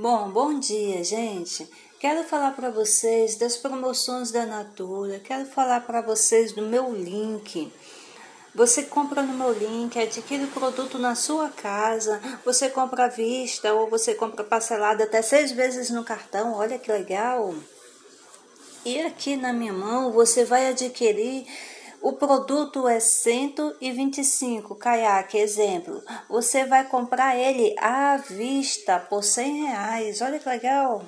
Bom, bom dia, gente. Quero falar para vocês das promoções da Natura. Quero falar para vocês do meu link. Você compra no meu link, adquire o produto na sua casa. Você compra à vista ou você compra parcelado até seis vezes no cartão. Olha que legal. E aqui na minha mão você vai adquirir o produto é 125 caiaque, exemplo. Você vai comprar ele à vista por 100 reais. Olha que legal.